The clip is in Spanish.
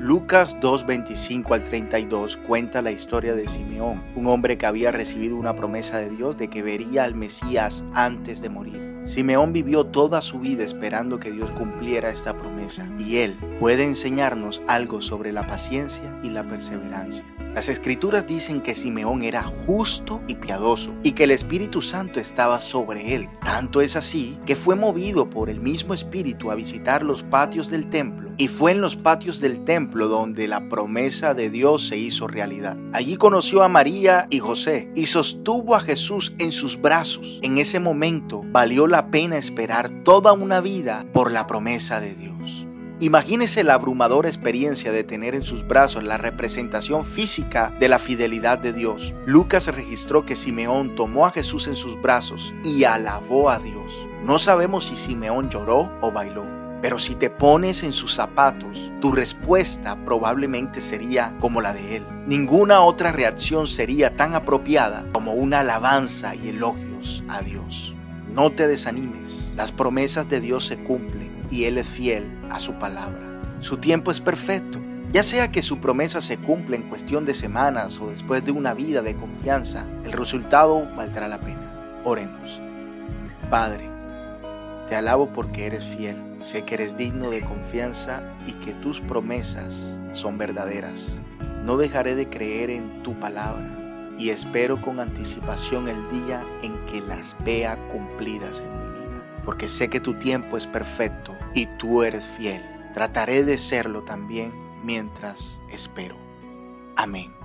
Lucas 2, 25 al 32 cuenta la historia de Simeón, un hombre que había recibido una promesa de Dios de que vería al Mesías antes de morir. Simeón vivió toda su vida esperando que Dios cumpliera esta promesa y él puede enseñarnos algo sobre la paciencia y la perseverancia. Las escrituras dicen que Simeón era justo y piadoso y que el Espíritu Santo estaba sobre él. Tanto es así que fue movido por el mismo Espíritu a visitar los patios del templo y fue en los patios del templo donde la promesa de Dios se hizo realidad. Allí conoció a María y José y sostuvo a Jesús en sus brazos. En ese momento valió la pena esperar toda una vida por la promesa de Dios. Imagínese la abrumadora experiencia de tener en sus brazos la representación física de la fidelidad de Dios. Lucas registró que Simeón tomó a Jesús en sus brazos y alabó a Dios. No sabemos si Simeón lloró o bailó, pero si te pones en sus zapatos, tu respuesta probablemente sería como la de él. Ninguna otra reacción sería tan apropiada como una alabanza y elogios a Dios. No te desanimes, las promesas de Dios se cumplen y Él es fiel a su palabra. Su tiempo es perfecto, ya sea que su promesa se cumpla en cuestión de semanas o después de una vida de confianza, el resultado valdrá la pena. Oremos. Padre, te alabo porque eres fiel, sé que eres digno de confianza y que tus promesas son verdaderas. No dejaré de creer en tu palabra y espero con anticipación el día en que las vea cumplidas en mi vida, porque sé que tu tiempo es perfecto y tú eres fiel. Trataré de serlo también mientras espero. Amén.